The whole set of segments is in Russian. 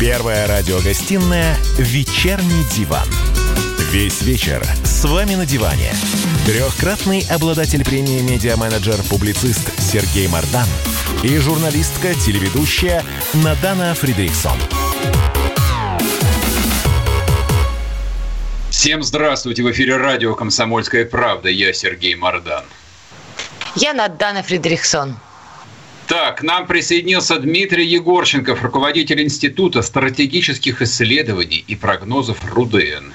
Первая радиогостинная «Вечерний диван». Весь вечер с вами на диване. Трехкратный обладатель премии «Медиа-менеджер», публицист Сергей Мардан и журналистка-телеведущая Надана Фридриксон. Всем здравствуйте! В эфире радио «Комсомольская правда». Я Сергей Мардан. Я Надана Фридрихсон. Так, к нам присоединился Дмитрий Егорченков, руководитель Института стратегических исследований и прогнозов РУДН.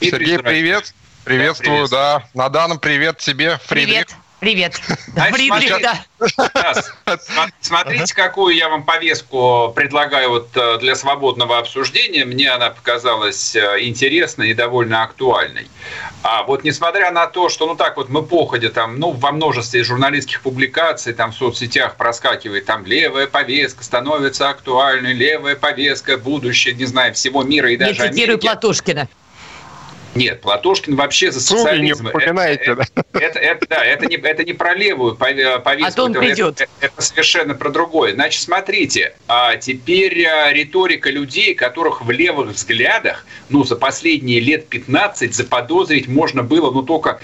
Сергей, привет. Приветствую, да. да. Надана, привет тебе, Фридрих. Привет. Привет. Фридрих, да. да. Смотрите, какую я вам повестку предлагаю вот э, для свободного обсуждения. Мне она показалась э, интересной и довольно актуальной. А вот несмотря на то, что ну так вот мы походя там, ну во множестве журналистских публикаций там в соцсетях проскакивает там левая повестка становится актуальной, левая повестка, будущее, не знаю, всего мира и даже Не цитирую Америки. Платошкина. Нет, Платошкин вообще за социализм. Не это, это, это, это, да, это не, это не про левую повестку. А то он придет. Это, это совершенно про другое. Значит, смотрите, а теперь а, риторика людей, которых в левых взглядах, ну, за последние лет 15 заподозрить можно было, ну, только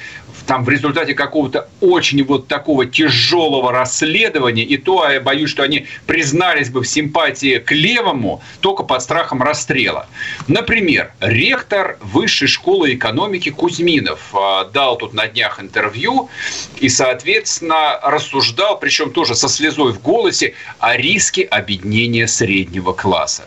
там в результате какого-то очень вот такого тяжелого расследования, и то я боюсь, что они признались бы в симпатии к левому только под страхом расстрела. Например, ректор Высшей школы экономики Кузьминов а, дал тут на днях интервью и, соответственно, рассуждал, причем тоже со слезой в голосе, о риске объединения среднего класса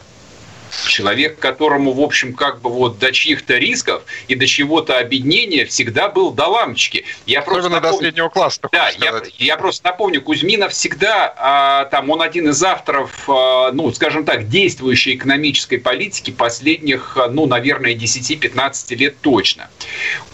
человек, которому, в общем, как бы вот до чьих-то рисков и до чего-то объединения всегда был до лампочки. Я просто напомню, до среднего класса. Да, я, я просто напомню, Кузьминов всегда, а, там, он один из авторов, а, ну, скажем так, действующей экономической политики последних, ну, наверное, 10-15 лет точно.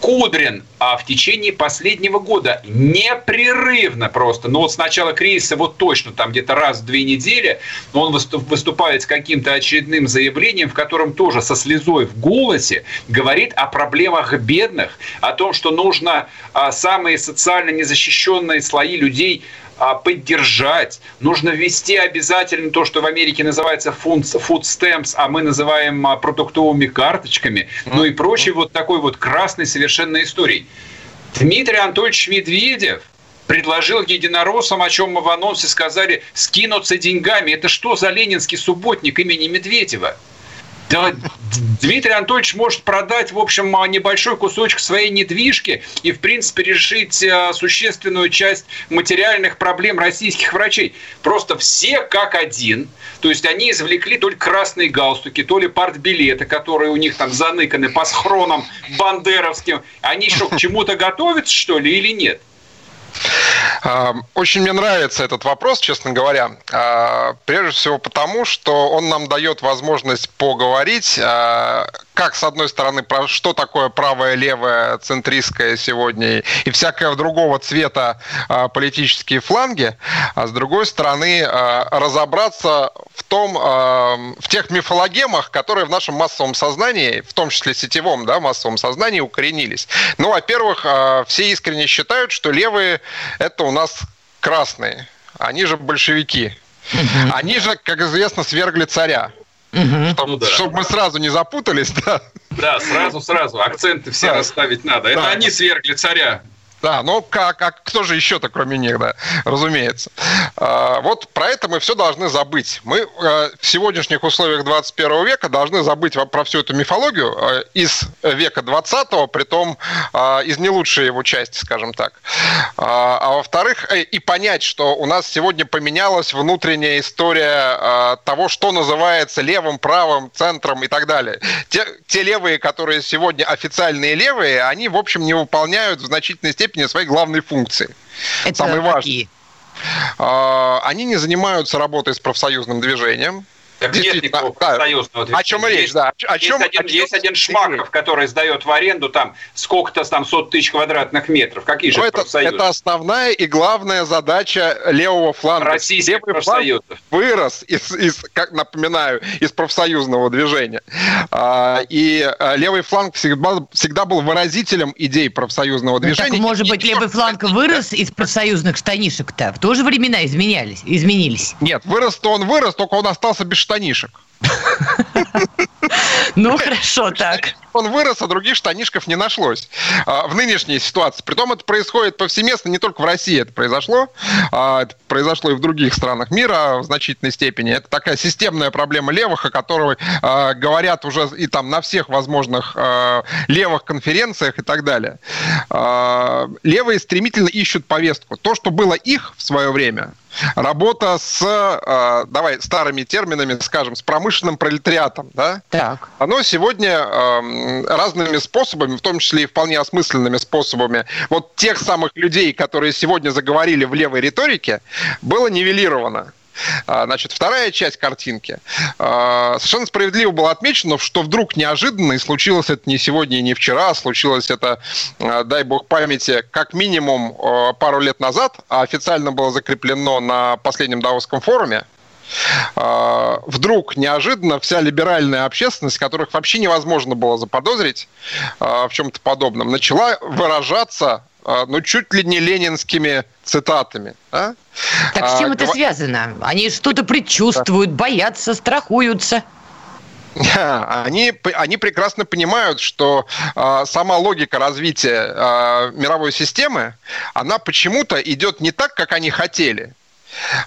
Кудрин а, в течение последнего года непрерывно просто, ну, вот с начала кризиса вот точно, там где-то раз в две недели, он выступает с каким-то очередным заявлением заявлением, в котором тоже со слезой в голосе говорит о проблемах бедных, о том, что нужно а, самые социально незащищенные слои людей а, поддержать. Нужно ввести обязательно то, что в Америке называется food stamps, а мы называем а, продуктовыми карточками, ну и прочей вот такой вот красной совершенно историей. Дмитрий Анатольевич Медведев предложил единороссам, о чем мы в анонсе сказали, скинуться деньгами. Это что за ленинский субботник имени Медведева? Да, Дмитрий Анатольевич может продать, в общем, небольшой кусочек своей недвижки и, в принципе, решить э, существенную часть материальных проблем российских врачей. Просто все как один. То есть они извлекли то ли красные галстуки, то ли партбилеты, которые у них там заныканы по схронам бандеровским. Они еще к чему-то готовятся, что ли, или нет? Очень мне нравится этот вопрос, честно говоря. А, прежде всего потому, что он нам дает возможность поговорить, а, как, с одной стороны, про что такое правое, левое, центристское сегодня и всякое другого цвета а, политические фланги, а с другой стороны, разобраться в том, в тех мифологемах, которые в нашем массовом сознании, в том числе сетевом да, массовом сознании, укоренились. Ну, во-первых, все искренне считают, что левые это у нас красные. Они же большевики. Они же, как известно, свергли царя. Угу. Чтобы, ну, да. чтобы мы сразу не запутались, да. Да, сразу, сразу. Акценты все да. расставить надо. Это да. они свергли царя. Да, ну как, а кто же еще-то, кроме них, да, разумеется. А, вот про это мы все должны забыть. Мы а, в сегодняшних условиях 21 века должны забыть про всю эту мифологию а, из века 20-го, притом из не лучшей его части, скажем так. А во-вторых, э, и понять, что у нас сегодня поменялась внутренняя история того, что называется левым, правым, центром и так далее. Те, те левые, которые сегодня официальные левые, они, в общем, не выполняют в значительной степени степени своей главной функции. Это Самое важное. А, они не занимаются работой с профсоюзным движением. Так нет никакого да, профсоюзного О чем есть, речь, да. О чем, есть, один, о чем есть один Шмаков, который сдает в аренду там сколько-то там сот тысяч квадратных метров. Какие же это, профсоюзы? Это основная и главная задача левого фланга. Российских Левый профсоюзов. вырос из, из, как напоминаю, из профсоюзного движения. А, и а, левый фланг всегда, всегда был выразителем идей профсоюзного ну, движения. Так, может быть, левый фланг вырос из профсоюзных штанишек-то? В то же времена изменялись, изменились. Нет, вырос-то он вырос, только он остался без штанишек. Ну, хорошо так. Он вырос, а других штанишков не нашлось а, в нынешней ситуации. Притом это происходит повсеместно, не только в России это произошло, а это произошло и в других странах мира в значительной степени. Это такая системная проблема левых, о которой а, говорят уже и там на всех возможных левых конференциях и так далее. Левые стремительно ищут повестку. То, что было их в свое время, работа с, давай, старыми терминами, скажем, с промышленным пролетариатом, да? Так. Оно сегодня э, разными способами, в том числе и вполне осмысленными способами, вот тех самых людей, которые сегодня заговорили в левой риторике, было нивелировано. А, значит, вторая часть картинки. А, совершенно справедливо было отмечено, что вдруг неожиданно, и случилось это не сегодня и не вчера, случилось это, а, дай бог памяти, как минимум пару лет назад, а официально было закреплено на последнем Давосском форуме, вдруг неожиданно вся либеральная общественность, которых вообще невозможно было заподозрить в чем-то подобном, начала выражаться а, ну, чуть ли не ленинскими цитатами. А? Так с чем а, это гов... связано? Они что-то предчувствуют, боятся, страхуются. Они, они прекрасно понимают, что э, сама логика развития э, мировой системы, она почему-то идет не так, как они хотели.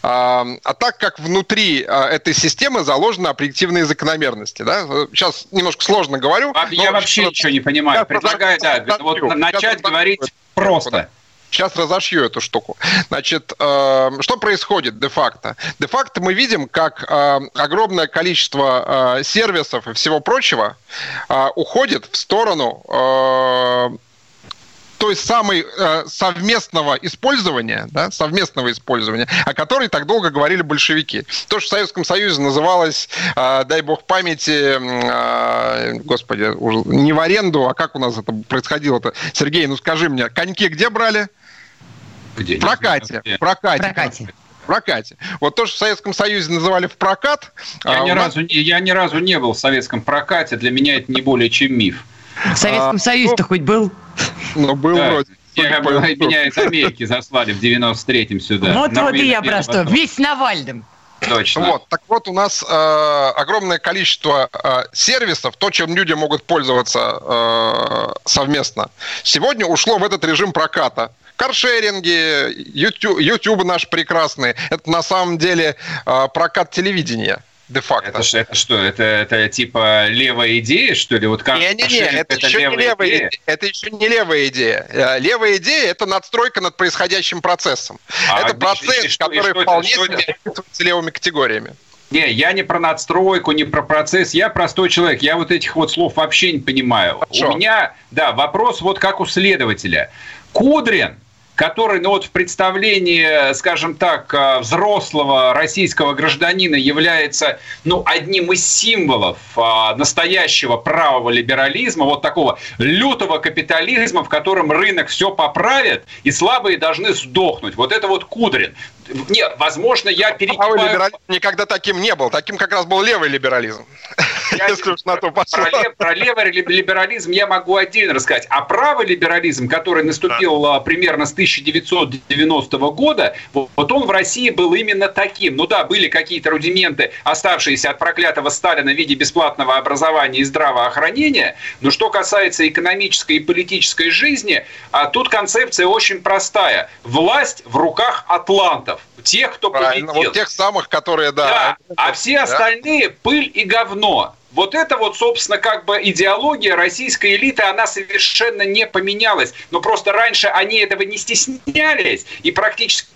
А, а так как внутри этой системы заложены объективные закономерности. Да? Сейчас немножко сложно говорю. Я вообще ничего не понимаю. Предлагаю да, вот начать говорить Просто. Сейчас разошью эту штуку. Значит, э, что происходит де-факто? Де-факто мы видим, как э, огромное количество э, сервисов и всего прочего э, уходит в сторону э, той самой э, совместного использования, да, совместного использования, о которой так долго говорили большевики. То, что в Советском Союзе называлось, э, дай бог памяти, э, господи, уже не в аренду, а как у нас это происходило-то? Сергей, ну скажи мне, коньки где брали? Где? В прокате. В прокате. прокате. В прокате. Вот то, что в Советском Союзе называли в прокат. Я, а ни, нас... разу, я ни разу не был в советском прокате. Для меня это не более чем миф. В Советском а, Союзе-то ну, хоть был? Ну, был да. вроде. Меня из Америки заслали в 93-м сюда. Вот, вот и я про что. Весь Навальным. Точно. Вот, так вот, у нас э, огромное количество э, сервисов, то, чем люди могут пользоваться э, совместно, сегодня ушло в этот режим проката. Каршеринги, YouTube, YouTube наш прекрасный, это на самом деле э, прокат телевидения де-факто. Это, это что? Это, это типа левая идея, что ли? Вот как не, не, не, это, это, еще левая не левая идея? это еще не левая идея. Э, левая идея – это надстройка над происходящим процессом. А, это процесс, и, и, который и вполне себе описывается левыми категориями. Не, я не про надстройку, не про процесс, я простой человек, я вот этих вот слов вообще не понимаю. Хорошо. У меня, да, вопрос вот как у следователя. Кудрин который, ну вот в представлении, скажем так, э, взрослого российского гражданина является, ну, одним из символов а, настоящего правого либерализма, вот такого лютого капитализма, в котором рынок все поправит, и слабые должны сдохнуть. Вот это вот Кудрин. Нет, возможно, я перекипаю... Правый либерализм никогда таким не был. Таким как раз был левый либерализм. Я, Если уж на то пошло. Про, лев, про левый либерализм я могу отдельно рассказать. А правый либерализм, который наступил да. примерно с 1990 года, вот, он в России был именно таким. Ну да, были какие-то рудименты, оставшиеся от проклятого Сталина в виде бесплатного образования и здравоохранения. Но что касается экономической и политической жизни, а тут концепция очень простая. Власть в руках атлантов тех, кто Правильно, победил. Вот тех самых, которые, да. да. А все остальные да? пыль и говно. Вот это вот, собственно, как бы идеология российской элиты, она совершенно не поменялась. Но просто раньше они этого не стеснялись и практически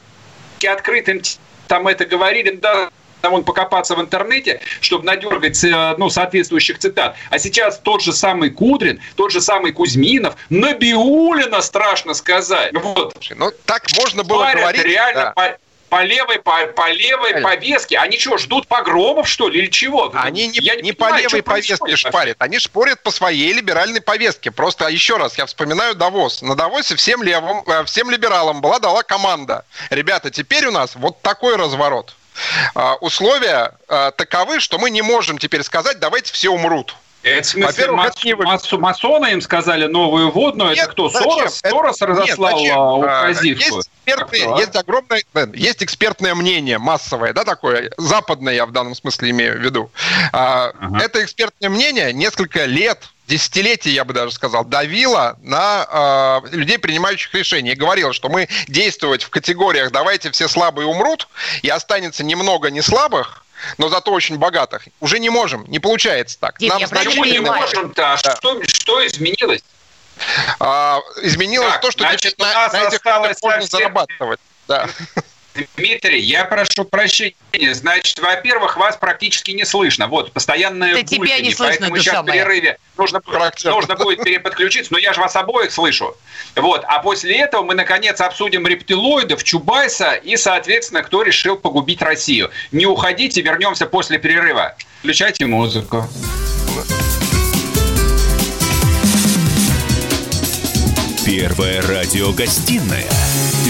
открытым там это говорили, да, там он покопаться в интернете, чтобы надергать э, ну, соответствующих цитат. А сейчас тот же самый Кудрин, тот же самый Кузьминов, Набиулина, страшно сказать. Вот. Ну, так можно было Парят говорить. реально да по левой, по, по левой повестке. Они что, ждут погромов, что ли, или чего? Они не, я не, не понимаю, по левой повестке шпарят, они шпорят по своей либеральной повестке. Просто еще раз, я вспоминаю Давос. На Давосе всем левым, э, всем либералам была дала команда. Ребята, теперь у нас вот такой разворот. А, условия а, таковы, что мы не можем теперь сказать, давайте все умрут. Это в смысле мас, это не... мас, масоны им сказали новую водную? Нет, это кто, зачем? Сорос? Это... Сорос разослал нет, указивку? Есть экспертные, есть огромное, есть экспертное мнение массовое, да, такое, западное я в данном смысле имею в виду. А, ага. Это экспертное мнение несколько лет десятилетий, я бы даже сказал, давила на э, людей, принимающих решения. И говорила, что мы действовать в категориях «давайте все слабые умрут», и останется немного неслабых, но зато очень богатых. Уже не можем, не получается так. Нет, Нам я значительно... не можем-то? А да. что, что изменилось? А, изменилось так, то, что значит, на, на этих можно совсем... зарабатывать. Да. Дмитрий, я прошу прощения. Значит, во-первых, вас практически не слышно. Вот, постоянное да тебя не слышно, поэтому сейчас в перерыве нужно, нужно будет переподключиться, но я же вас обоих слышу. Вот, а после этого мы, наконец, обсудим рептилоидов, Чубайса и, соответственно, кто решил погубить Россию. Не уходите, вернемся после перерыва. Включайте музыку. Первая радиогостинная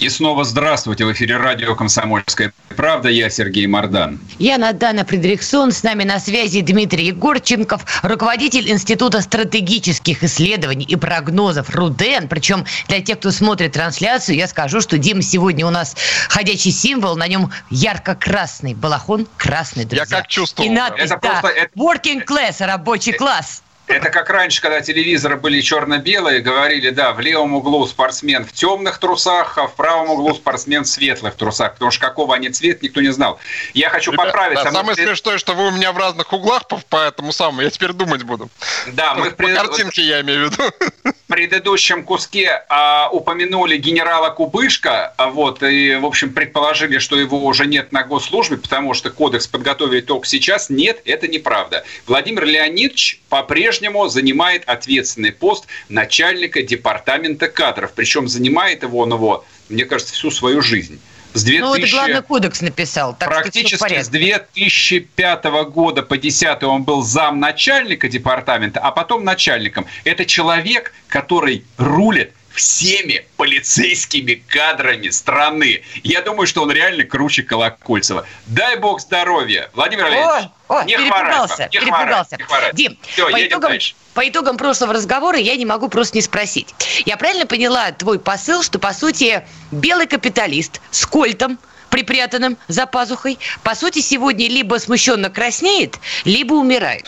И снова здравствуйте. В эфире радио «Комсомольская правда». Я Сергей Мордан. Я Надана Фридрихсон. С нами на связи Дмитрий Егорченков, руководитель Института стратегических исследований и прогнозов РУДЕН. Причем для тех, кто смотрит трансляцию, я скажу, что Дима сегодня у нас ходячий символ. На нем ярко-красный балахон, красный, друзья. Я как чувствовал. И надпись, это да, просто, это... working class, рабочий класс. Это как раньше, когда телевизоры были черно-белые, говорили, да, в левом углу спортсмен в темных трусах, а в правом углу спортсмен в светлых трусах, потому что какого они цвет, никто не знал. Я хочу Ребят, поправить. Да, самое след... смешное, что вы у меня в разных углах по, по этому самому, я теперь думать буду. Да, мы по пред... картинке я имею в виду. В предыдущем куске а, упомянули генерала Кубышка, а, вот, и, в общем, предположили, что его уже нет на госслужбе, потому что кодекс подготовили только сейчас. Нет, это неправда. Владимир Леонидович по-прежнему по-прежнему занимает ответственный пост начальника департамента кадров. Причем занимает его он его, мне кажется, всю свою жизнь. С 2000, ну, это главный кодекс написал. Так практически с 2005 года по 2010 он был замначальника департамента, а потом начальником. Это человек, который рулит всеми полицейскими кадрами страны. Я думаю, что он реально круче Колокольцева. Дай бог здоровья. Владимир Валерьевич, о, не перепугался, не перепугался. Не хворать. Дим, Все, по, итогам, по итогам прошлого разговора я не могу просто не спросить. Я правильно поняла твой посыл, что, по сути, белый капиталист с кольтом – припрятанным за пазухой, по сути, сегодня либо смущенно краснеет, либо умирает.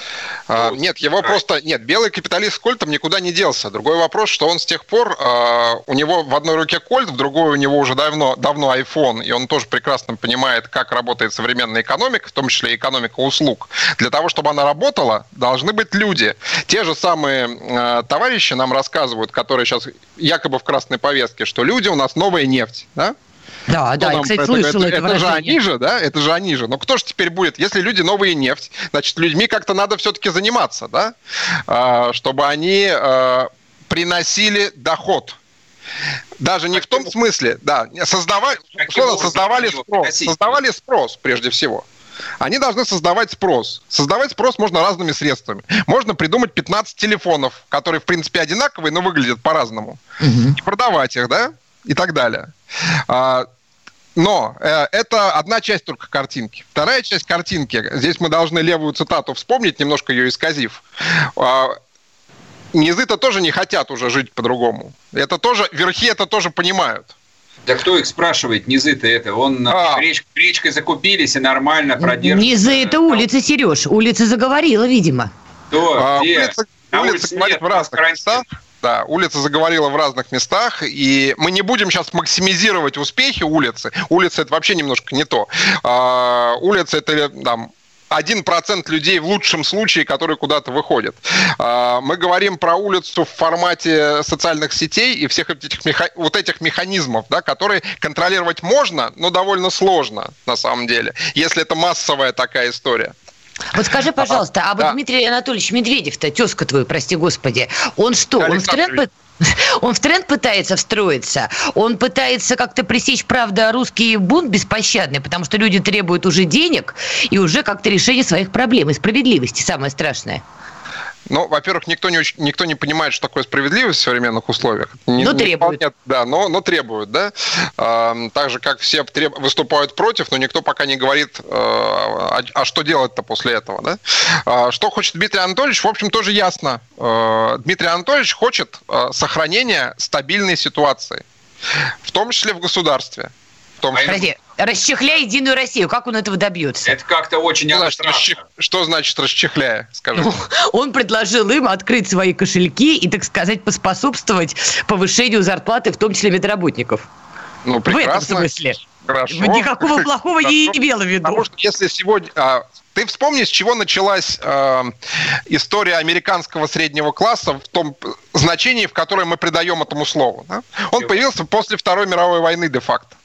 А, нет, его просто... Нет, белый капиталист с кольтом никуда не делся. Другой вопрос, что он с тех пор... А, у него в одной руке кольт, в другой у него уже давно, давно iPhone, и он тоже прекрасно понимает, как работает современная экономика, в том числе экономика услуг. Для того, чтобы она работала, должны быть люди. Те же самые э, товарищи нам рассказывают, которые сейчас якобы в красной повестке, что люди у нас новая нефть, да? Да, да, я, кстати, слышала это, это, это же они же, да, это же они же. Но кто же теперь будет, если люди новые нефть, значит, людьми как-то надо все-таки заниматься, да, а, чтобы они а, приносили доход. Даже не в том смысле, да, создавали, создавали спрос, создавали спрос прежде всего. Они должны создавать спрос. Создавать спрос можно разными средствами. Можно придумать 15 телефонов, которые, в принципе, одинаковые, но выглядят по-разному. Угу. И продавать их, да? И так далее. А, но э, это одна часть только картинки. Вторая часть картинки, здесь мы должны левую цитату вспомнить, немножко ее исказив. Э, низы-то тоже не хотят уже жить по-другому. Это тоже, верхи это тоже понимают. Да кто их спрашивает, низы-то это? Он а. реч, речкой закупились и нормально продерживают. Низы это улица, Сереж. Улица заговорила, видимо. Кто? А, Где? Улица, улица, улице говорит в разных местах. Да, улица заговорила в разных местах, и мы не будем сейчас максимизировать успехи улицы. Улица это вообще немножко не то. А, улица это там один процент людей в лучшем случае, которые куда-то выходят. А, мы говорим про улицу в формате социальных сетей и всех этих, меха... вот этих механизмов, да, которые контролировать можно, но довольно сложно на самом деле, если это массовая такая история. Вот скажи, пожалуйста, а, а вот да. Дмитрий Анатольевич Медведев-то, тезка твой, прости господи, он что, он в тренд он в тренд пытается встроиться, он пытается как-то пресечь, правда, русский бунт беспощадный, потому что люди требуют уже денег и уже как-то решения своих проблем и справедливости, самое страшное. Ну, во-первых, никто не, никто не понимает, что такое справедливость в современных условиях. Не, но требуют. Вполне, да, но, но требуют, да. Э, так же, как все треб, выступают против, но никто пока не говорит, э, а, а что делать-то после этого, да. Э, что хочет Дмитрий Анатольевич, в общем, тоже ясно. Э, Дмитрий Анатольевич хочет э, сохранения стабильной ситуации, в том числе в государстве. Том. Подожди, расчехляй Единую Россию. Как он этого добьется? Это как-то очень что значит, расчех... что значит расчехляя, скажи? Ну, он предложил им открыть свои кошельки и, так сказать, поспособствовать повышению зарплаты, в том числе медработников. Ну, прекрасно. В этом смысле. Хорошо. Никакого плохого не имела в виду. Потому что если сегодня... А, ты вспомни, с чего началась э, история американского среднего класса в том значении, в которое мы придаем этому слову. Да? Он появился после Второй мировой войны де-факто.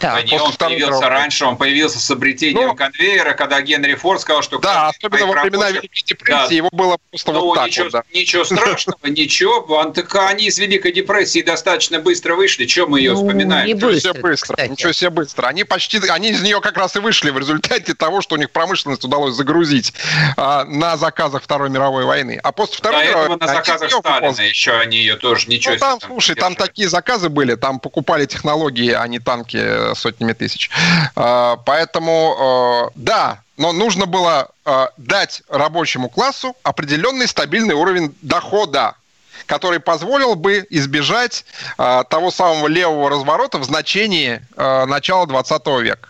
Так. Да, он появился раньше, он появился с обретением ну, конвейера, когда Генри Форд сказал, что... Да, особенно во времена Великой депрессии да. его было просто ну, вот так ничего, вот, да. ничего страшного, ничего. Они из Великой депрессии достаточно быстро вышли, чем мы ее ну, вспоминаем? Не быстро, ничего себе быстро, ничего себе быстро. Они почти, они из нее как раз и вышли в результате того, что у них промышленность удалось загрузить а, на заказах Второй мировой войны. А после Второй До мировой на заказах Сталина еще они ее тоже ничего ну, там, слушай, там такие заказы были, там покупали технологии, а не танки сотнями тысяч. А, поэтому, а, да, но нужно было а, дать рабочему классу определенный стабильный уровень дохода, который позволил бы избежать того самого левого разворота в значении начала 20 века.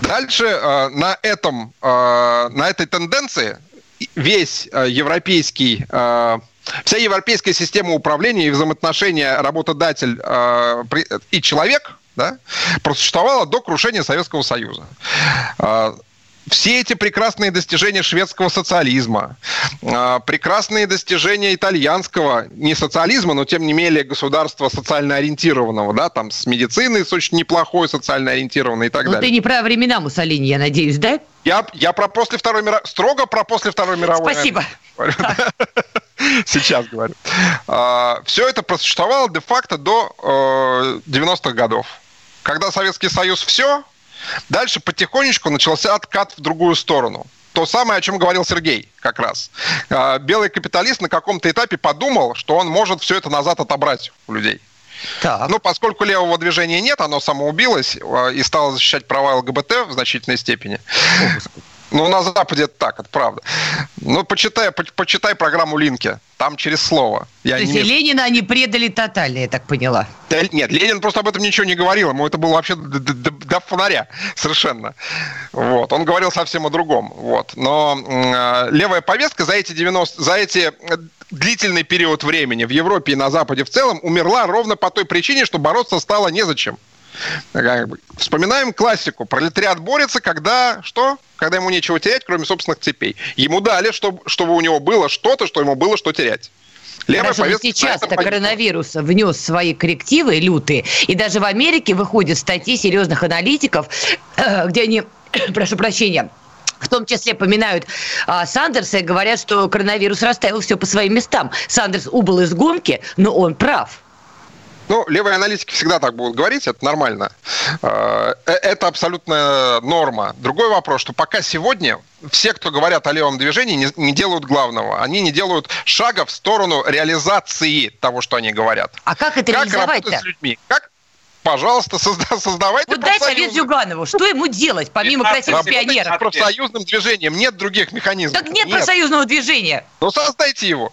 Дальше на, этом, на этой тенденции весь европейский вся европейская система управления и взаимоотношения работодатель и человек да, просуществовала до крушения Советского Союза а, все эти прекрасные достижения шведского социализма, а, прекрасные достижения итальянского, не социализма, но тем не менее государства социально ориентированного, да, там с медициной с очень неплохой социально ориентированной и так но ну, далее. ты не про времена Муссолини, я надеюсь, да? Я, я про после Второй мировой, строго про после Второй мировой. Спасибо. Сейчас говорю. А, все это просуществовало де-факто до 90-х годов. Когда Советский Союз все, дальше потихонечку начался откат в другую сторону. То самое, о чем говорил Сергей как раз. А, белый капиталист на каком-то этапе подумал, что он может все это назад отобрать у людей. Так. Ну, поскольку левого движения нет, оно самоубилось а, и стало защищать права ЛГБТ в значительной степени. Ну, на Западе это так, это правда. Ну, почитай, по, почитай программу Линки. Там через слово. Я То есть не... Ленина они предали тотально, я так поняла. Да, нет, Ленин просто об этом ничего не говорил. Ему это было вообще до, до, до фонаря совершенно. Вот. Он говорил совсем о другом. Вот. Но э, левая повестка за эти 90... За эти э, длительный период времени в Европе и на Западе в целом умерла ровно по той причине, что бороться стало незачем. Вспоминаем классику. Пролетариат борется, когда что? Когда ему нечего терять, кроме собственных цепей. Ему дали, чтобы, чтобы у него было что-то, что ему было что терять. Левая Хорошо, сейчас-то коронавирус внес свои коррективы лютые, и даже в Америке выходят статьи серьезных аналитиков, э, где они, прошу прощения, в том числе поминают а, Сандерса и говорят, что коронавирус расставил все по своим местам. Сандерс убыл из гонки, но он прав. Ну, левые аналитики всегда так будут говорить, это нормально. Э, э, это абсолютная норма. Другой вопрос, что пока сегодня все, кто говорят о левом движении, не, не делают главного. Они не делают шага в сторону реализации того, что они говорят. А как это как реализовать-то? с людьми? Как пожалуйста, созда- создавайте Вот дай совет Зюганову, что ему делать, помимо красивых пионеров? профсоюзным движением нет других механизмов. Так нет, нет профсоюзного движения. Ну, создайте его.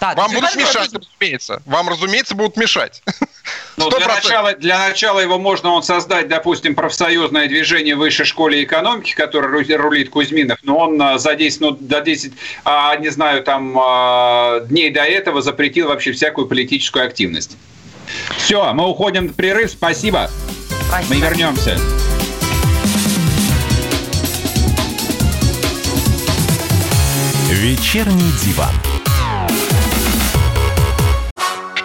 Так, Вам будут мешать, разумеется. Вам, разумеется, будут мешать. Ну, для, начала, для начала его можно он создать, допустим, профсоюзное движение в высшей школе экономики, которое рулит Кузьминов, но он а, за 10, ну, до 10, а, не знаю, там, а, дней до этого запретил вообще всякую политическую активность. Все, мы уходим в прерыв. Спасибо. Спасибо. Мы вернемся. Вечерний диван.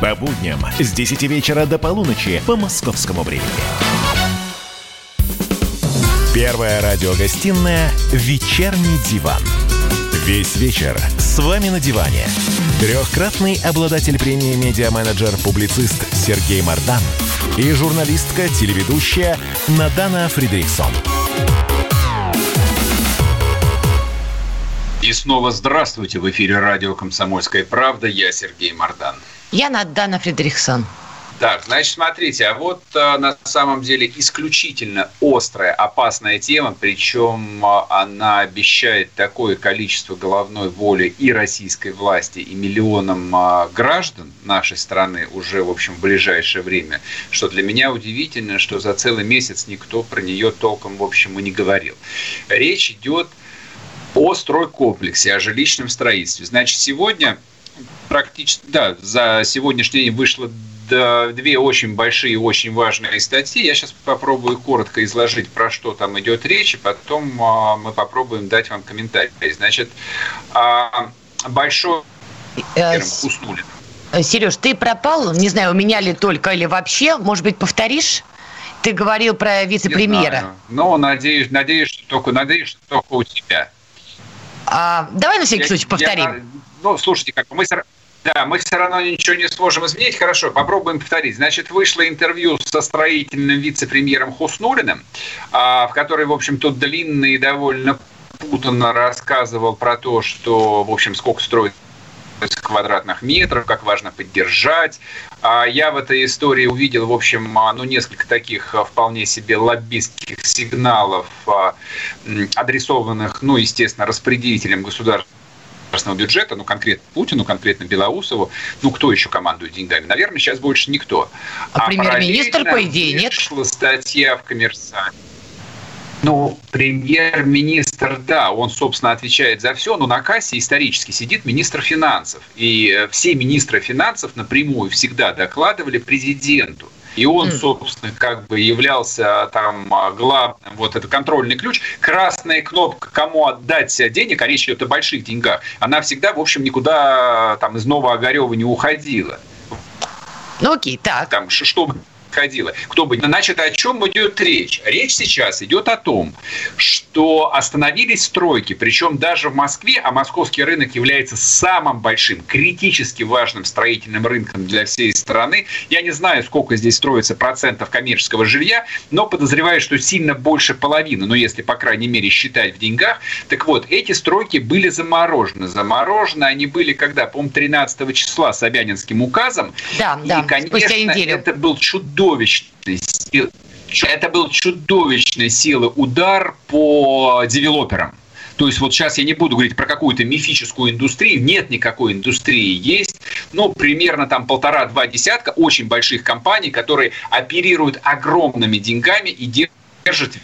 По будням с 10 вечера до полуночи по московскому времени. Первая радиогостинная «Вечерний диван». Весь вечер с вами на диване. Трехкратный обладатель премии «Медиа-менеджер», публицист Сергей Мардан и журналистка-телеведущая Надана Фридрихсон. И снова здравствуйте. В эфире радио «Комсомольская правда». Я Сергей Мардан. Я Надана Фредериксон. Так, значит, смотрите, а вот а, на самом деле исключительно острая, опасная тема, причем а, она обещает такое количество головной воли и российской власти, и миллионам а, граждан нашей страны уже, в общем, в ближайшее время, что для меня удивительно, что за целый месяц никто про нее толком, в общем, и не говорил. Речь идет о стройкомплексе, о жилищном строительстве. Значит, сегодня практически, да, за сегодняшний день вышло две очень большие, очень важные статьи. Я сейчас попробую коротко изложить, про что там идет речь, и потом а, мы попробуем дать вам комментарий. Значит, а, большой э, уснули. Сереж, ты пропал, не знаю, у меня ли только или вообще, может быть, повторишь? Ты говорил про вице-премьера. Но надеюсь, надеюсь, что только, надеюсь, что только у тебя. А, давай на всякий я, случай повторим. Я, ну, слушайте, как мы да, мы все равно ничего не сможем изменить. Хорошо, попробуем повторить. Значит, вышло интервью со строительным вице-премьером Хуснулиным, а, в которой, в общем, тот длинно и довольно путанно рассказывал про то, что, в общем, сколько строит квадратных метров, как важно поддержать. А я в этой истории увидел, в общем, а, ну, несколько таких вполне себе лоббистских сигналов, адресованных, ну, естественно, распределителям государства государственного бюджета, ну, конкретно Путину, конкретно Белоусову, ну, кто еще командует деньгами? Наверное, сейчас больше никто. А, а премьер-министр, по идее, нет? Вышла статья в «Коммерсанте». Ну, премьер-министр, да, он, собственно, отвечает за все, но на кассе исторически сидит министр финансов. И э, все министры финансов напрямую всегда докладывали президенту. И он, собственно, как бы являлся там а, главным, вот это контрольный ключ. Красная кнопка, кому отдать денег, а речь идет о больших деньгах, она всегда, в общем, никуда там из Нового Огарева не уходила. Ну окей, так. Там, чтобы ходила. Кто бы. Значит, о чем идет речь? Речь сейчас идет о том, что остановились стройки, причем даже в Москве, а московский рынок является самым большим, критически важным строительным рынком для всей страны. Я не знаю, сколько здесь строится процентов коммерческого жилья, но подозреваю, что сильно больше половины, ну, если, по крайней мере, считать в деньгах. Так вот, эти стройки были заморожены. Заморожены они были когда? По-моему, 13 числа Собянинским указом. Да, и, да, конечно, это был чудовищный чудовищной силы. Это был чудовищной силы удар по девелоперам. То есть вот сейчас я не буду говорить про какую-то мифическую индустрию, нет никакой индустрии, есть, ну, примерно там полтора-два десятка очень больших компаний, которые оперируют огромными деньгами и держат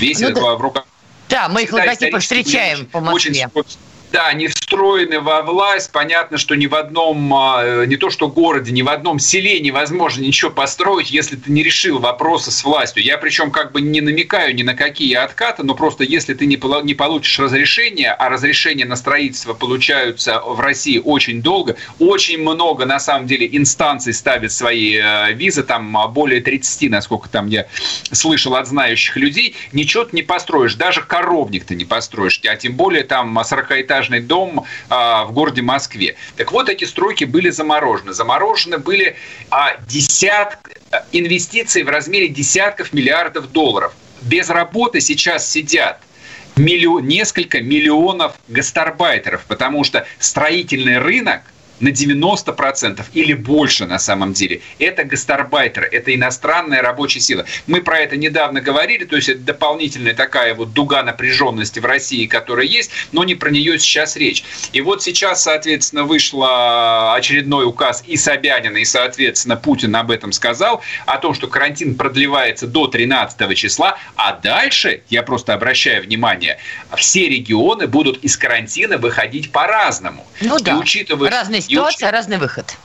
весь ну, да. в руках. Да, мы их логотипы встречаем по Москве. Очень да, не встроены во власть. Понятно, что ни в одном, а, не то что городе, ни в одном селе невозможно ничего построить, если ты не решил вопросы с властью. Я причем как бы не намекаю ни на какие откаты, но просто если ты не, не получишь разрешение, а разрешения на строительство получаются в России очень долго, очень много на самом деле инстанций ставят свои э, визы, там а, более 30, насколько там я слышал от знающих людей, ничего ты не построишь, даже коровник ты не построишь, а тем более там 40-этажный многоэтажный дом а, в городе Москве. Так вот, эти стройки были заморожены. Заморожены были а, десят инвестиций в размере десятков миллиардов долларов. Без работы сейчас сидят миллион, несколько миллионов гастарбайтеров, потому что строительный рынок – на 90% или больше на самом деле. Это гастарбайтеры, это иностранная рабочая сила. Мы про это недавно говорили, то есть это дополнительная такая вот дуга напряженности в России, которая есть, но не про нее сейчас речь. И вот сейчас, соответственно, вышел очередной указ и Собянина, и, соответственно, Путин об этом сказал, о том, что карантин продлевается до 13 числа, а дальше, я просто обращаю внимание, все регионы будут из карантина выходить по-разному. Ну да, и учитывая, разные ситуация, разный выход.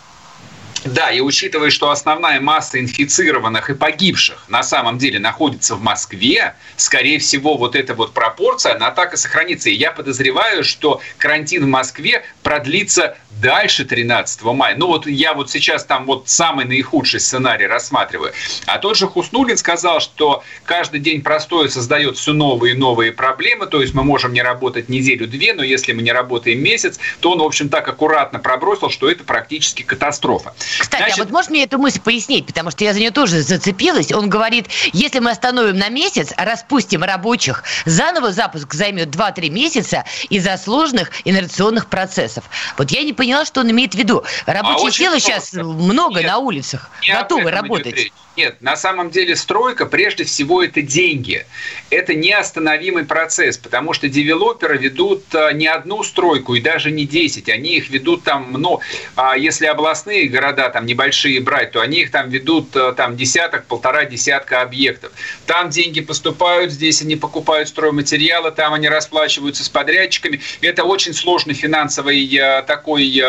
Да, и учитывая, что основная масса инфицированных и погибших на самом деле находится в Москве, скорее всего, вот эта вот пропорция, она так и сохранится. И я подозреваю, что карантин в Москве продлится дальше 13 мая. Ну вот я вот сейчас там вот самый наихудший сценарий рассматриваю. А тот же Хуснулин сказал, что каждый день простое создает все новые и новые проблемы, то есть мы можем не работать неделю-две, но если мы не работаем месяц, то он, в общем, так аккуратно пробросил, что это практически катастрофа. Кстати, Значит... а вот можешь мне эту мысль пояснить, потому что я за нее тоже зацепилась. Он говорит, если мы остановим на месяц, распустим рабочих, заново запуск займет 2-3 месяца из-за сложных инерционных процессов. Вот я не поняла, что он имеет в виду. Рабочей а силы сейчас много Нет, на улицах, готовы работать. Нет, на самом деле стройка прежде всего это деньги. Это неостановимый процесс, потому что девелоперы ведут а, не одну стройку и даже не 10, они их ведут там, ну, а если областные города там небольшие брать, то они их там ведут а, там десяток, полтора десятка объектов. Там деньги поступают, здесь они покупают стройматериалы, там они расплачиваются с подрядчиками. Это очень сложный финансовый а, такой,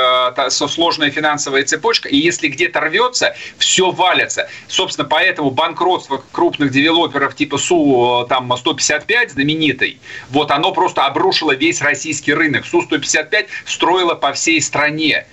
сложная финансовая цепочка, и если где-то рвется, все валится. Собственно, поэтому банкротство крупных девелоперов типа Су там 155 знаменитый, вот оно просто обрушило весь российский рынок. Су 155 строила по всей стране.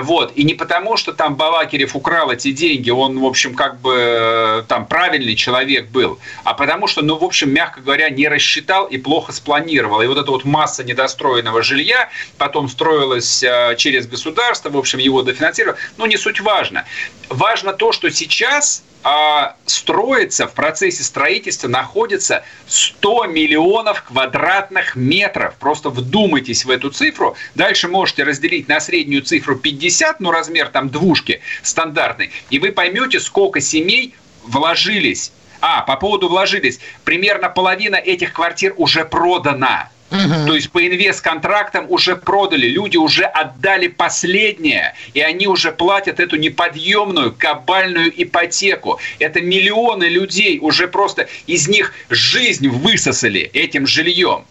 Вот. И не потому, что там Балакирев украл эти деньги, он, в общем, как бы э, там правильный человек был, а потому что, ну, в общем, мягко говоря, не рассчитал и плохо спланировал. И вот эта вот масса недостроенного жилья потом строилась э, через государство, в общем, его дофинансировали. Но не суть важно. Важно то, что сейчас а, строится, в процессе строительства находится 100 миллионов квадратных метров. Просто вдумайтесь в эту цифру. Дальше можете разделить на среднюю цифру 50, ну размер там двушки стандартный, и вы поймете, сколько семей вложились. А, по поводу вложились. Примерно половина этих квартир уже продана. Угу. То есть по инвест-контрактам уже продали, люди уже отдали последнее, и они уже платят эту неподъемную кабальную ипотеку. Это миллионы людей уже просто из них жизнь высосали этим жильем.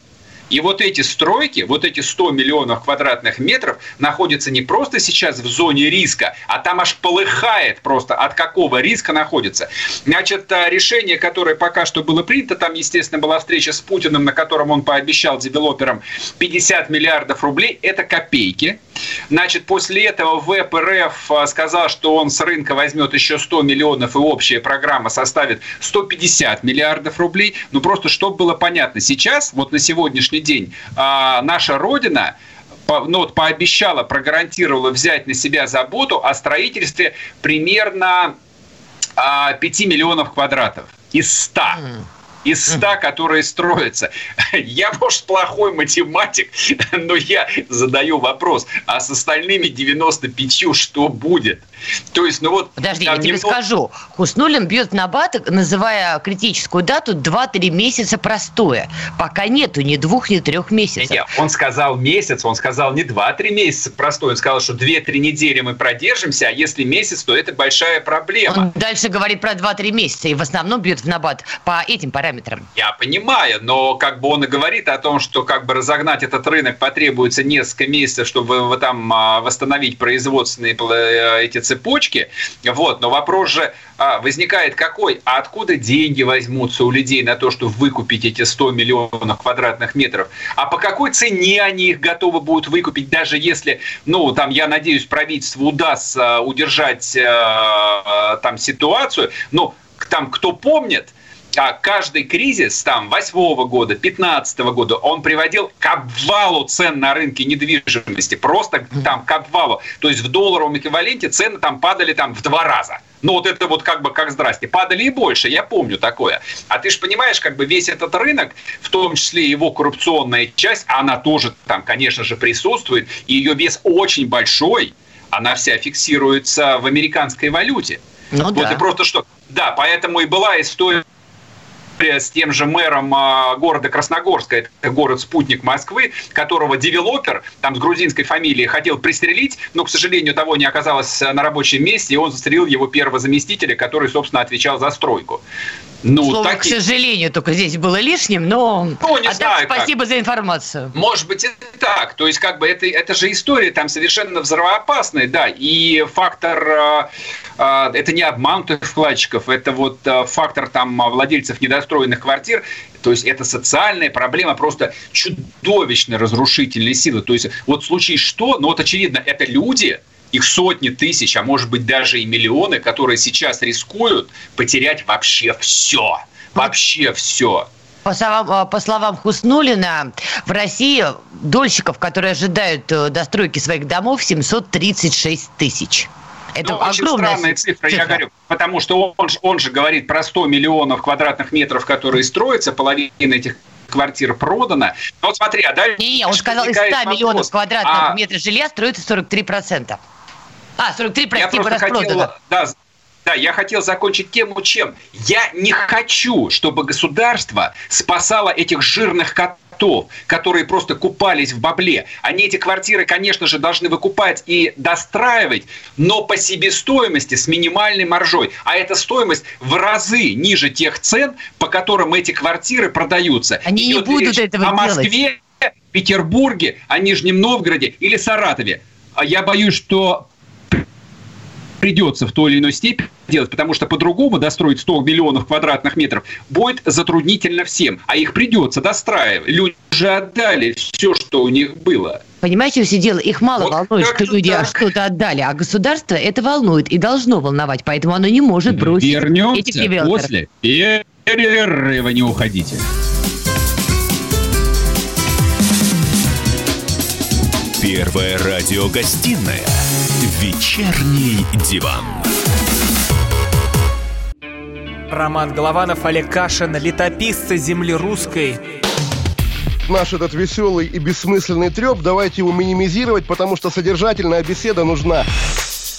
И вот эти стройки, вот эти 100 миллионов квадратных метров находятся не просто сейчас в зоне риска, а там аж полыхает просто, от какого риска находится. Значит, а, решение, которое пока что было принято, там, естественно, была встреча с Путиным, на котором он пообещал девелоперам 50 миллиардов рублей, это копейки. Значит, после этого а, сказал, что он с рынка возьмет еще 100 миллионов, и общая программа составит 150 миллиардов рублей. Ну, просто чтобы было понятно, сейчас, вот на сегодняшний день а, наша Родина ну, вот, пообещала, прогарантировала взять на себя заботу о строительстве примерно 5 а, миллионов квадратов из 100 из 100, которые строятся. Я, может, плохой математик, но я задаю вопрос, а с остальными 95 что будет? То есть, ну вот... Подожди, я тебе немного... скажу. Хуснулин бьет на бат, называя критическую дату 2-3 месяца простое. Пока нету ни двух, ни трех месяцев. Нет, он сказал месяц, он сказал не 2-3 месяца простое, он сказал, что 2-3 недели мы продержимся, а если месяц, то это большая проблема. Он дальше говорит про 2-3 месяца и в основном бьет в набат по этим параметрам. Я понимаю, но как бы он и говорит о том, что как бы разогнать этот рынок потребуется несколько месяцев, чтобы там а, восстановить производственные э, эти цепочки. Вот, но вопрос же а, возникает какой? А откуда деньги возьмутся у людей на то, чтобы выкупить эти 100 миллионов квадратных метров? А по какой цене они их готовы будут выкупить, даже если, ну, там, я надеюсь, правительству удастся удержать э, там ситуацию, но там, кто помнит, каждый кризис там восьмого года, пятнадцатого года, он приводил к обвалу цен на рынке недвижимости, просто там к обвалу. То есть в долларовом эквиваленте цены там падали там в два раза. Ну вот это вот как бы как здрасте. Падали и больше, я помню такое. А ты же понимаешь, как бы весь этот рынок, в том числе его коррупционная часть, она тоже там, конечно же, присутствует, и ее вес очень большой, она вся фиксируется в американской валюте. Ну, вот да. и просто что. Да, поэтому и была история с тем же мэром а, города Красногорска, это город-спутник Москвы, которого девелопер, там с грузинской фамилией, хотел пристрелить, но, к сожалению, того не оказалось на рабочем месте, и он застрелил его первого заместителя, который, собственно, отвечал за стройку. Ну, Слово, так... к сожалению, только здесь было лишним, но ну, не а знаю, так, спасибо как. за информацию. Может быть и так. То есть, как бы это, это же история там совершенно взрывоопасная, да, и фактор, э, э, это не обманутых вкладчиков, это вот э, фактор там владельцев недостроенных квартир, то есть это социальная проблема просто чудовищно разрушительной силы. То есть вот в случае что, ну вот очевидно, это люди, их сотни тысяч, а может быть даже и миллионы, которые сейчас рискуют потерять вообще все. Вообще все. По словам, а, по словам Хуснулина, в России дольщиков, которые ожидают э, достройки своих домов, 736 тысяч. Это ну, очень странная цифра, цифра, я говорю, потому что он, он же говорит про 100 миллионов квадратных метров, которые строятся, половина этих квартир продано. Но вот смотри, а дальше... Не, он сказал, из 100 вопрос. миллионов квадратных а... метров жилья строится 43%. А, 43, прости, я просто хотел, да, да, я хотел закончить тему чем? Я не хочу, чтобы государство спасало этих жирных котов, которые просто купались в бабле. Они эти квартиры, конечно же, должны выкупать и достраивать, но по себестоимости с минимальной маржой. А эта стоимость в разы ниже тех цен, по которым эти квартиры продаются. Они Идет не будут этого о Москве, делать. Петербурге, о Нижнем Новгороде или Саратове. А я боюсь, что придется в той или иной степени делать, потому что по-другому достроить 100 миллионов квадратных метров будет затруднительно всем, а их придется достраивать. Люди уже отдали все, что у них было. Понимаете, все дело, их мало вот волнует, что люди так. что-то отдали, а государство это волнует и должно волновать, поэтому оно не может бросить Вернемся этих после перерыва, не уходите. Первая радиогостинная «Вечерний диван». Роман Голованов, Олег Кашин, летописцы земли русской. Наш этот веселый и бессмысленный треп, давайте его минимизировать, потому что содержательная беседа нужна.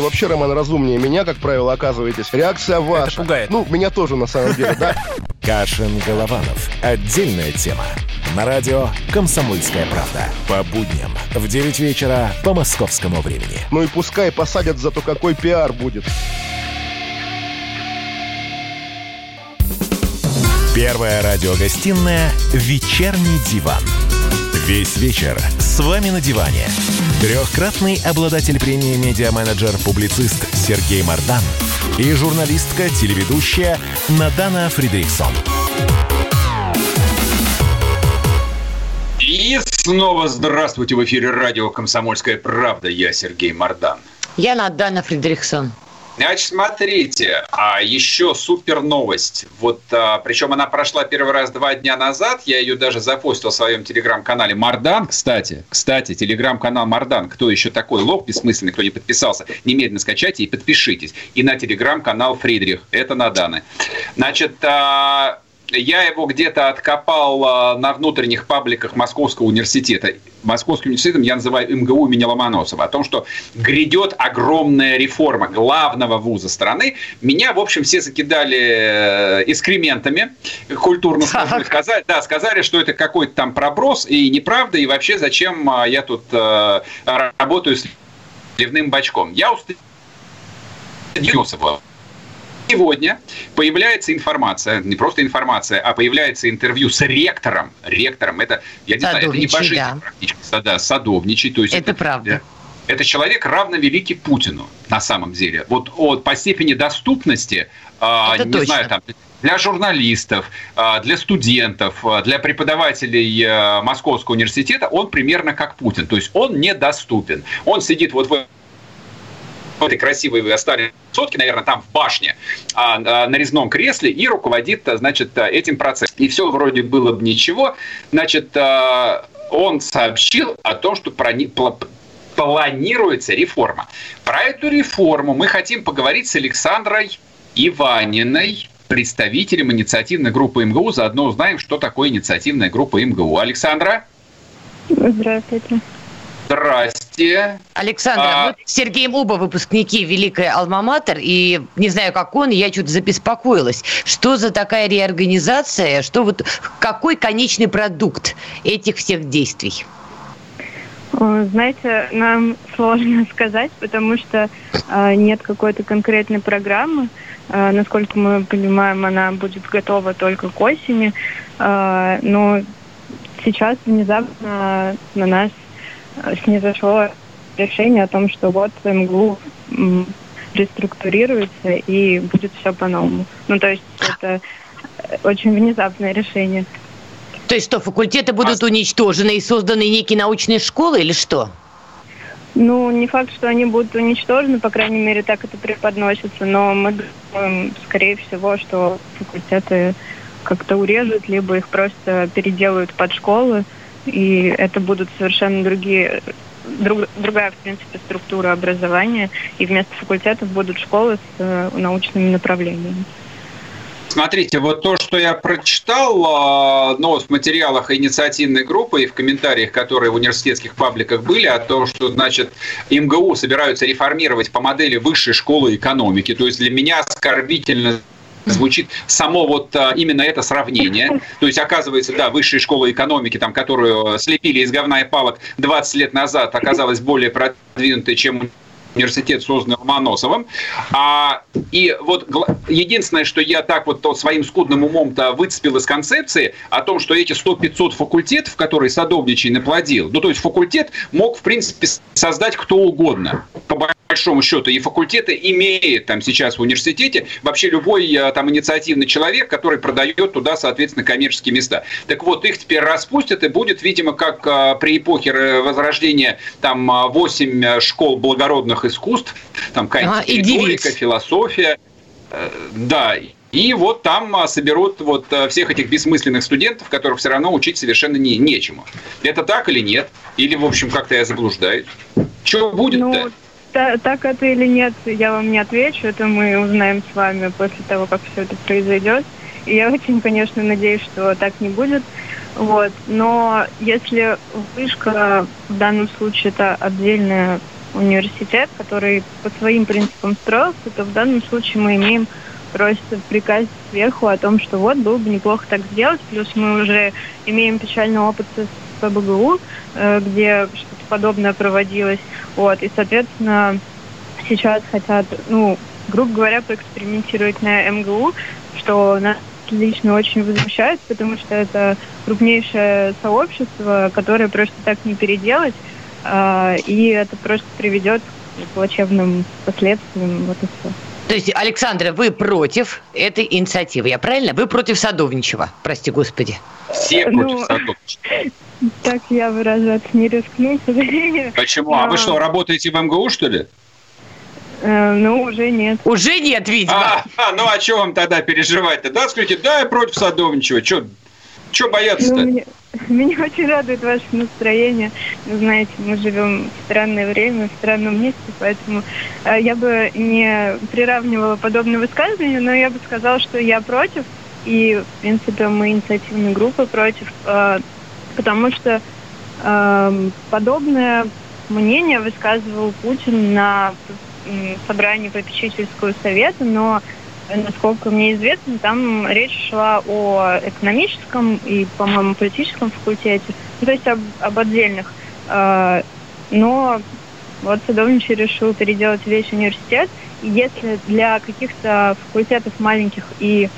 Вообще, Роман, разумнее меня, как правило, оказываетесь. Реакция ваша. Это пугает. Ну, меня тоже, на самом деле, да. Кашин-Голованов. Отдельная тема. На радио «Комсомольская правда». По будням в 9 вечера по московскому времени. Ну и пускай посадят, зато какой пиар будет. Первая радиогостинная «Вечерний диван». Весь вечер с вами на диване. Трехкратный обладатель премии «Медиа-менеджер-публицист» Сергей Мардан и журналистка-телеведущая Надана Фридрихсон. И снова здравствуйте в эфире радио «Комсомольская правда». Я Сергей Мардан. Я Надана Фридрихсон. Значит, смотрите, а еще супер новость. Вот, а, причем она прошла первый раз два дня назад. Я ее даже запостил в своем телеграм-канале Мардан, кстати. Кстати, телеграм-канал Мардан. Кто еще такой лох бессмысленный, кто не подписался, немедленно скачайте и подпишитесь. И на телеграм-канал Фридрих. Это Наданы. Значит, а, я его где-то откопал а, на внутренних пабликах Московского университета. Московским университетом я называю МГУ имени Ломоносова. О том, что грядет огромная реформа главного вуза страны. Меня, в общем, все закидали э, экскрементами, культурно сказать. Да, сказали, что это какой-то там проброс и неправда, и вообще зачем а, я тут э, работаю с ливным бачком. Я устыдился Сегодня появляется информация, не просто информация, а появляется интервью с ректором. Ректором, это, я не знаю, это небожитель да. практически, да, садовничий. То есть это, это правда. это человек равно великий Путину на самом деле. Вот, вот по степени доступности, это не точно. знаю, там, для журналистов, а, для студентов, а, для преподавателей Московского университета он примерно как Путин. То есть он недоступен. Он сидит вот в этой красивой старой сотки, наверное, там в башне, на резном кресле и руководит, значит, этим процессом. И все вроде было бы ничего. Значит, он сообщил о том, что планируется реформа. Про эту реформу мы хотим поговорить с Александрой Иваниной, представителем инициативной группы МГУ. Заодно узнаем, что такое инициативная группа МГУ. Александра? Здравствуйте. Здрасте. Александра, а... вот Сергей Муба, выпускники Великой Алмаматор, и не знаю, как он, я что-то забеспокоилась. Что за такая реорганизация? Что вот, какой конечный продукт этих всех действий? Знаете, нам сложно сказать, потому что э, нет какой-то конкретной программы. Э, насколько мы понимаем, она будет готова только к осени. Э, но сейчас внезапно на нас снизошло решение о том, что вот МГУ реструктурируется и будет все по-новому. Ну, то есть это очень внезапное решение. То есть что, факультеты будут а... уничтожены и созданы некие научные школы или что? Ну, не факт, что они будут уничтожены, по крайней мере, так это преподносится, но мы думаем, скорее всего, что факультеты как-то урежут, либо их просто переделают под школы, и это будут совершенно другие друг, другая, в принципе, структура образования, и вместо факультетов будут школы с э, научными направлениями. Смотрите, вот то, что я прочитал а, ну, в материалах инициативной группы и в комментариях, которые в университетских пабликах были, о том, что, значит, МГУ собираются реформировать по модели высшей школы экономики. То есть для меня оскорбительно звучит само вот а, именно это сравнение. То есть, оказывается, да, высшая школа экономики, там, которую слепили из говна и палок 20 лет назад, оказалась более продвинутой, чем университет, созданный Ломоносовым. А, и вот единственное, что я так вот то, своим скудным умом-то выцепил из концепции о том, что эти 100-500 факультетов, которые Садовничий наплодил, ну то есть факультет мог, в принципе, создать кто угодно, по большому счету. И факультеты имеет там сейчас в университете вообще любой э, там инициативный человек, который продает туда, соответственно, коммерческие места. Так вот, их теперь распустят, и будет, видимо, как э, при эпохе Возрождения там 8 э, школ благородных искусств, там какая-то а, риторика, философия. Э, да, и вот там соберут вот э, всех этих бессмысленных студентов, которых все равно учить совершенно не, нечему. Это так или нет? Или, в общем, как-то я заблуждаюсь? Что будет-то? Ну, та, так это или нет, я вам не отвечу. Это мы узнаем с вами после того, как все это произойдет. И я очень, конечно, надеюсь, что так не будет. Вот. Но если вышка в данном случае это отдельная университет, который по своим принципам строился, то в данном случае мы имеем просто приказ сверху о том, что вот было бы неплохо так сделать. Плюс мы уже имеем печальный опыт с ПБГУ, э, где подобное проводилось. Вот, и, соответственно, сейчас хотят, ну, грубо говоря, поэкспериментировать на МГУ, что нас лично очень возмущает, потому что это крупнейшее сообщество, которое просто так не переделать. А, и это просто приведет к плачевным последствиям. Вот и все. То есть, Александра, вы против этой инициативы, я правильно? Вы против Садовничева, прости господи. Все ну, против Садовничева. Так я выражаться не рискну, к сожалению. Почему? А вы что, работаете в МГУ, что ли? Э, ну, уже нет. Уже нет, видимо. А, а ну, а что вам тогда переживать-то? Да, скажите, да, я против Садовничева. Что что бояться-то? Ну, меня, меня очень радует ваше настроение. Вы знаете, мы живем в странное время, в странном месте, поэтому э, я бы не приравнивала подобные высказывания, но я бы сказала, что я против, и, в принципе, мы инициативной группы против, э, потому что э, подобное мнение высказывал Путин на собрании попечительского совета, но насколько мне известно, там речь шла о экономическом и, по-моему, политическом факультете, ну, то есть об, об отдельных. Э, но вот Садовничий решил переделать весь университет. И если для каких-то факультетов маленьких и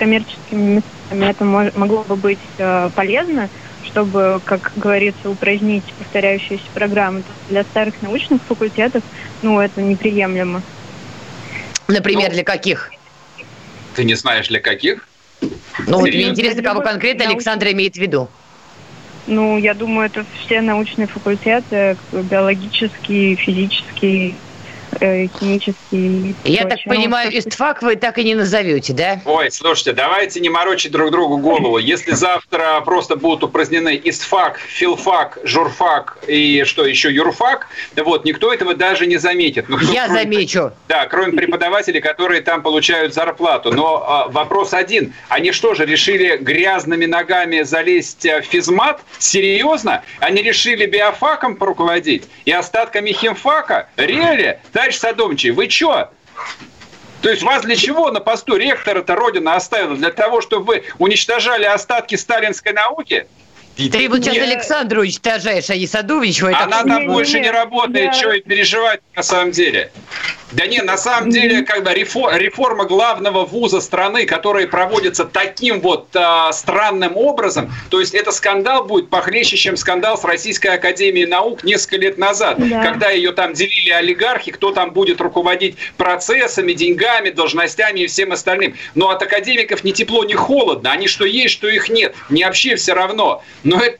коммерческими местами это могло бы быть э, полезно, чтобы, как говорится, упразднить повторяющиеся программы. Для старых научных факультетов, ну, это неприемлемо. Например, ну, для каких? Ты не знаешь, для каких? Ну, вот мне интересно, кого конкретно Александр имеет в виду. Ну, я думаю, это все научные факультеты, биологический, физический, э, химический. Я так понимаю, ИСТФАК вы так и не назовете, да? Ой, слушайте, давайте не морочить друг другу голову. Если завтра просто будут упразднены ИСТФАК, ФИЛФАК, ЖУРФАК и что еще, ЮРФАК, вот, никто этого даже не заметит. Ну, Я кроме, замечу. Да, кроме преподавателей, которые там получают зарплату. Но а, вопрос один. Они что же, решили грязными ногами залезть в физмат? Серьезно? Они решили биофаком поруководить? И остатками химфака? Реали? Товарищ Садомчий, вы чё? То есть вас для чего на посту ректора-то Родина оставила? Для того, чтобы вы уничтожали остатки сталинской науки? Ты вот сейчас Александру уничтожаешь, а не Садовичу. Она там больше не работает, что и переживать на самом деле. Да не, на самом деле, когда реформа главного вуза страны, которая проводится таким вот а, странным образом, то есть это скандал будет похлеще, чем скандал с Российской Академией Наук несколько лет назад, да. когда ее там делили олигархи, кто там будет руководить процессами, деньгами, должностями и всем остальным. Но от академиков ни тепло, ни холодно. Они что есть, что их нет. Не вообще все равно. Но это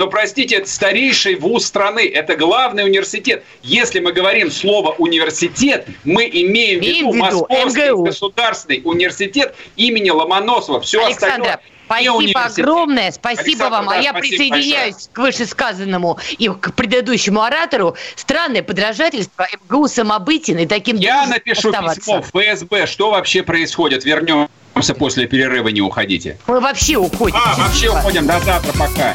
но, простите, это старейший вуз страны, это главный университет. Если мы говорим слово университет, мы имеем в виду, Московский МГУ. государственный университет имени Ломоносова. Все Александра, остальное Спасибо огромное, спасибо Александр, вам. А да, а я присоединяюсь большое. к вышесказанному и к предыдущему оратору. Странное подражательство МГУ самобытен и таким Я напишу оставаться. письмо в ФСБ, что вообще происходит. Вернемся после перерыва, не уходите. Мы вообще уходим. А, вообще уходим. До завтра, пока.